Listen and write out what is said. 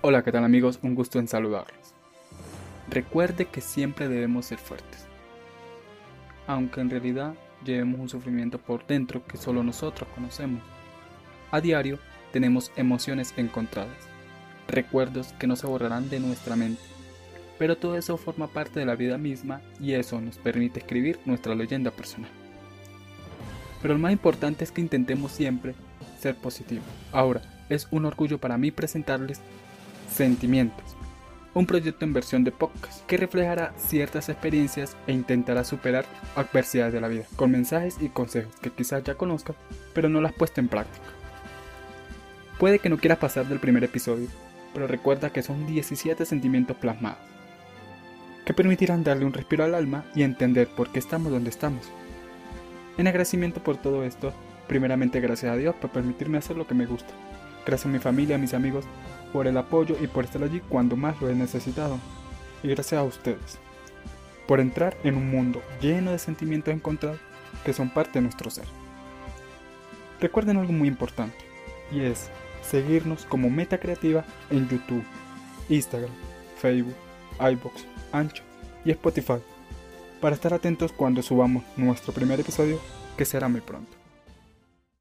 Hola, ¿qué tal amigos? Un gusto en saludarlos. Recuerde que siempre debemos ser fuertes. Aunque en realidad llevemos un sufrimiento por dentro que solo nosotros conocemos. A diario tenemos emociones encontradas, recuerdos que no se borrarán de nuestra mente. Pero todo eso forma parte de la vida misma y eso nos permite escribir nuestra leyenda personal. Pero lo más importante es que intentemos siempre ser positivos. Ahora, es un orgullo para mí presentarles Sentimientos, un proyecto en versión de podcast que reflejará ciertas experiencias e intentará superar adversidades de la vida, con mensajes y consejos que quizás ya conozcas, pero no las has puesto en práctica. Puede que no quieras pasar del primer episodio, pero recuerda que son 17 sentimientos plasmados, que permitirán darle un respiro al alma y entender por qué estamos donde estamos. En agradecimiento por todo esto, primeramente gracias a Dios por permitirme hacer lo que me gusta. Gracias a mi familia, a mis amigos, por el apoyo y por estar allí cuando más lo he necesitado. Y gracias a ustedes, por entrar en un mundo lleno de sentimientos encontrados que son parte de nuestro ser. Recuerden algo muy importante, y es seguirnos como Meta Creativa en YouTube, Instagram, Facebook, iBox, Ancho y Spotify, para estar atentos cuando subamos nuestro primer episodio, que será muy pronto.